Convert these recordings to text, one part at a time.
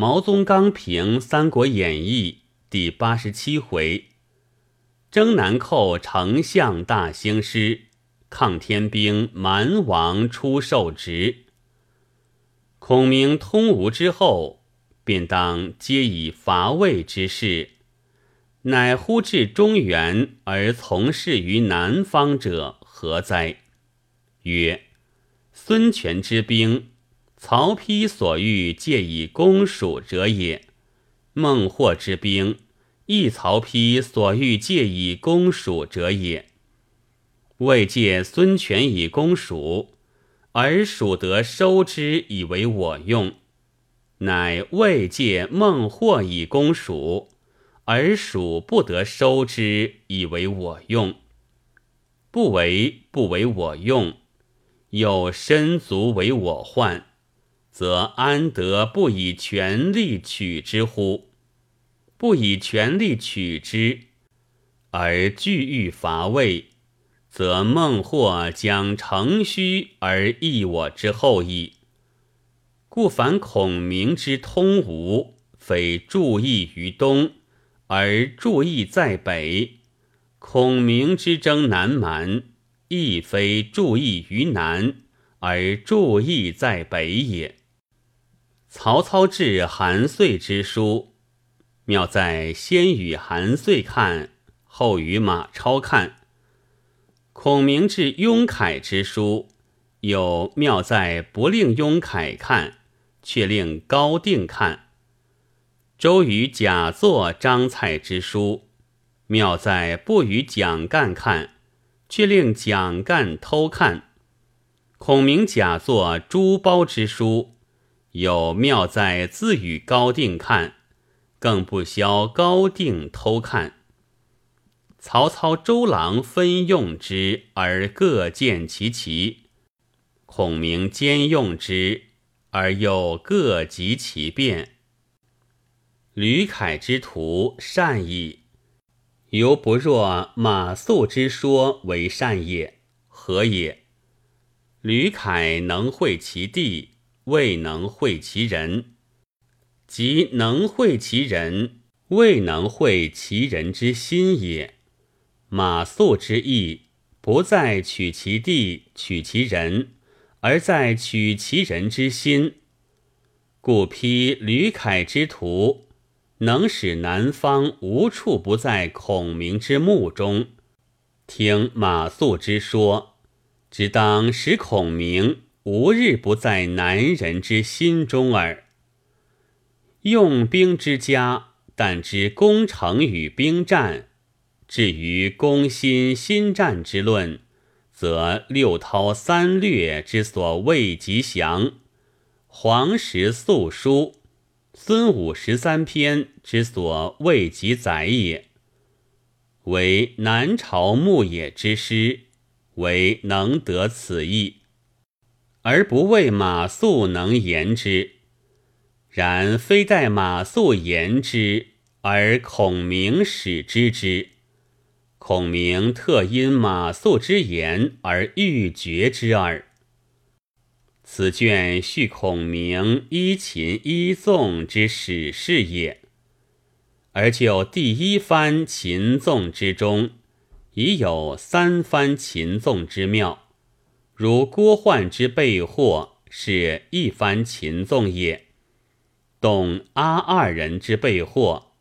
毛宗刚评《三国演义》第八十七回：征南寇丞相大兴师，抗天兵蛮王出受职。孔明通吴之后，便当皆以伐魏之事，乃忽至中原而从事于南方者何哉？曰：孙权之兵。曹丕所欲借以攻蜀者也，孟获之兵亦曹丕所欲借以攻蜀者也。未借孙权以攻蜀，而蜀得收之以为我用；乃未借孟获以攻蜀，而蜀不得收之以为我用。不为不为我用，有身足为我患。则安得不以权力取之乎？不以权力取之，而惧欲伐魏，则孟获将乘虚而易我之后矣。故凡孔明之通吴，非注意于东，而注意在北；孔明之征南蛮，亦非注意于南，而注意在北也。曹操致韩遂之书，妙在先与韩遂看，后与马超看；孔明致雍凯之书，有妙在不令雍凯看，却令高定看；周瑜假作张蔡之书，妙在不与蒋干看，却令蒋干偷看；孔明假作朱褒之书。有妙在自与高定看，更不消高定偷看。曹操、周郎分用之，而各见其奇；孔明兼用之，而又各及其变。吕凯之徒善矣，犹不若马谡之说为善也。何也？吕凯能会其地。未能会其人，即能会其人，未能会其人之心也。马谡之意，不在取其地、取其人，而在取其人之心。故批吕凯之徒，能使南方无处不在孔明之目中。听马谡之说，只当使孔明。无日不在南人之心中耳。用兵之家，但知攻城与兵战；至于攻心、心战之论，则六韬三略之所谓吉祥，黄石素书、孙武十三篇之所谓及载也。为南朝牧野之师，唯能得此意。而不为马谡能言之，然非待马谡言之，而孔明使知之。孔明特因马谡之言而欲绝之耳。此卷叙孔明依秦依纵之史事也，而就第一番秦纵之中，已有三番秦纵之妙。如郭涣之备祸是一番秦纵也，董阿二人之备祸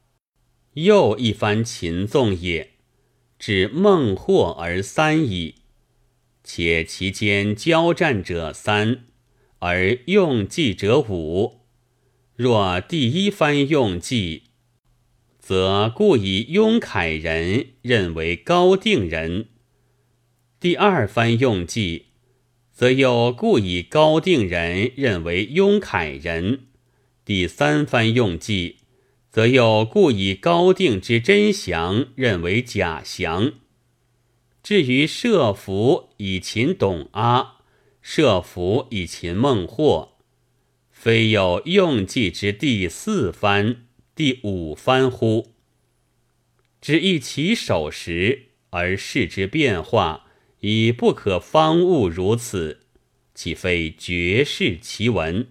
又一番秦纵也，指孟获而三矣。且其间交战者三，而用计者五。若第一番用计，则故以雍凯人认为高定人；第二番用计。则又故以高定人认为雍凯人，第三番用计，则又故以高定之真降认为假降。至于设伏以擒董阿，设伏以擒孟获，非有用计之第四番、第五番乎？只一起手时而视之变化。已不可方物如此，岂非绝世奇闻？